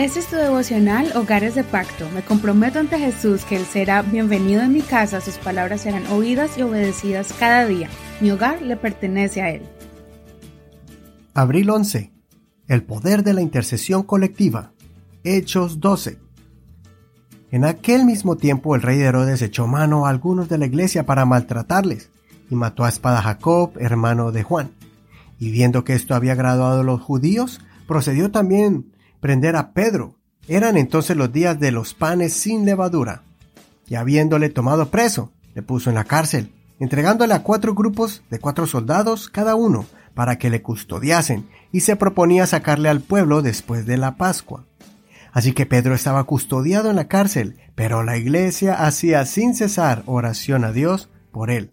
Este es tu devocional Hogares de Pacto. Me comprometo ante Jesús que Él será bienvenido en mi casa, sus palabras serán oídas y obedecidas cada día. Mi hogar le pertenece a Él. Abril 11. El poder de la intercesión colectiva. Hechos 12. En aquel mismo tiempo el rey de Herodes echó mano a algunos de la iglesia para maltratarles y mató a espada a Jacob, hermano de Juan. Y viendo que esto había agradado a los judíos, procedió también prender a Pedro. Eran entonces los días de los panes sin levadura. Y habiéndole tomado preso, le puso en la cárcel, entregándole a cuatro grupos de cuatro soldados cada uno, para que le custodiasen, y se proponía sacarle al pueblo después de la Pascua. Así que Pedro estaba custodiado en la cárcel, pero la iglesia hacía sin cesar oración a Dios por él.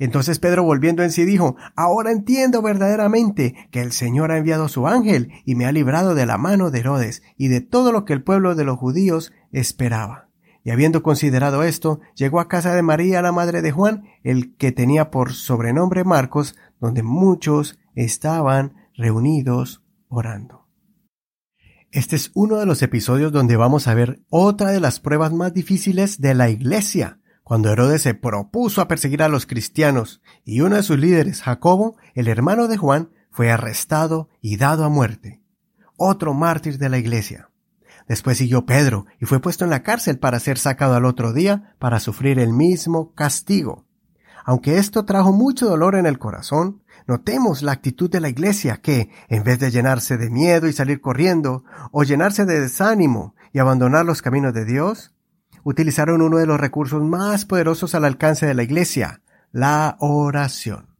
Entonces Pedro volviendo en sí dijo, Ahora entiendo verdaderamente que el Señor ha enviado su ángel y me ha librado de la mano de Herodes y de todo lo que el pueblo de los judíos esperaba. Y habiendo considerado esto, llegó a casa de María, la madre de Juan, el que tenía por sobrenombre Marcos, donde muchos estaban reunidos orando. Este es uno de los episodios donde vamos a ver otra de las pruebas más difíciles de la iglesia, cuando Herodes se propuso a perseguir a los cristianos y uno de sus líderes, Jacobo, el hermano de Juan, fue arrestado y dado a muerte. Otro mártir de la iglesia. Después siguió Pedro y fue puesto en la cárcel para ser sacado al otro día para sufrir el mismo castigo. Aunque esto trajo mucho dolor en el corazón, notemos la actitud de la iglesia que, en vez de llenarse de miedo y salir corriendo, o llenarse de desánimo y abandonar los caminos de Dios, utilizaron uno de los recursos más poderosos al alcance de la iglesia, la oración.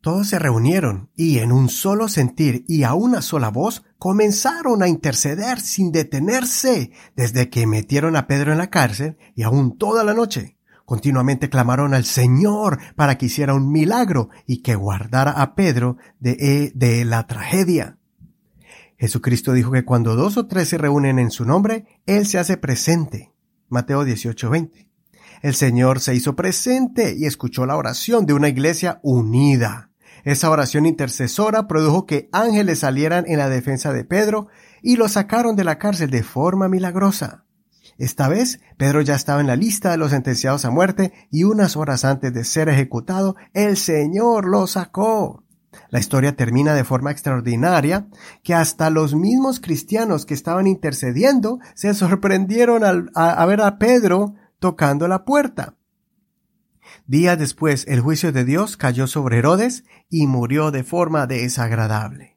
Todos se reunieron y en un solo sentir y a una sola voz comenzaron a interceder sin detenerse desde que metieron a Pedro en la cárcel y aún toda la noche. Continuamente clamaron al Señor para que hiciera un milagro y que guardara a Pedro de, de la tragedia. Jesucristo dijo que cuando dos o tres se reúnen en su nombre, Él se hace presente. Mateo 18:20. El Señor se hizo presente y escuchó la oración de una iglesia unida. Esa oración intercesora produjo que ángeles salieran en la defensa de Pedro y lo sacaron de la cárcel de forma milagrosa. Esta vez, Pedro ya estaba en la lista de los sentenciados a muerte y unas horas antes de ser ejecutado, el Señor lo sacó. La historia termina de forma extraordinaria que hasta los mismos cristianos que estaban intercediendo se sorprendieron al, a, ver a Pedro tocando la puerta. Días después el juicio de Dios cayó sobre Herodes y murió de forma desagradable.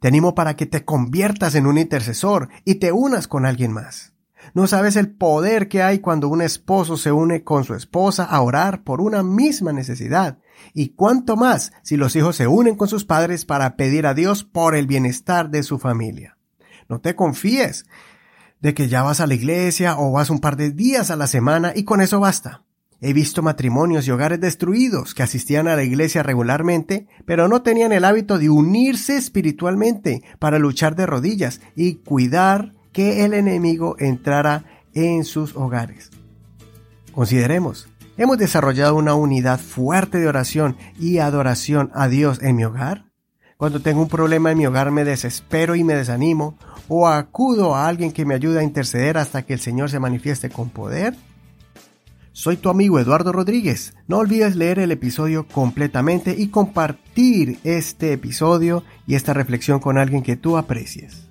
Te animo para que te conviertas en un intercesor y te unas con alguien más. No sabes el poder que hay cuando un esposo se une con su esposa a orar por una misma necesidad y cuánto más si los hijos se unen con sus padres para pedir a Dios por el bienestar de su familia. No te confíes de que ya vas a la iglesia o vas un par de días a la semana y con eso basta. He visto matrimonios y hogares destruidos que asistían a la iglesia regularmente, pero no tenían el hábito de unirse espiritualmente para luchar de rodillas y cuidar que el enemigo entrara en sus hogares. Consideremos, ¿Hemos desarrollado una unidad fuerte de oración y adoración a Dios en mi hogar? Cuando tengo un problema en mi hogar me desespero y me desanimo o acudo a alguien que me ayude a interceder hasta que el Señor se manifieste con poder. Soy tu amigo Eduardo Rodríguez. No olvides leer el episodio completamente y compartir este episodio y esta reflexión con alguien que tú aprecies.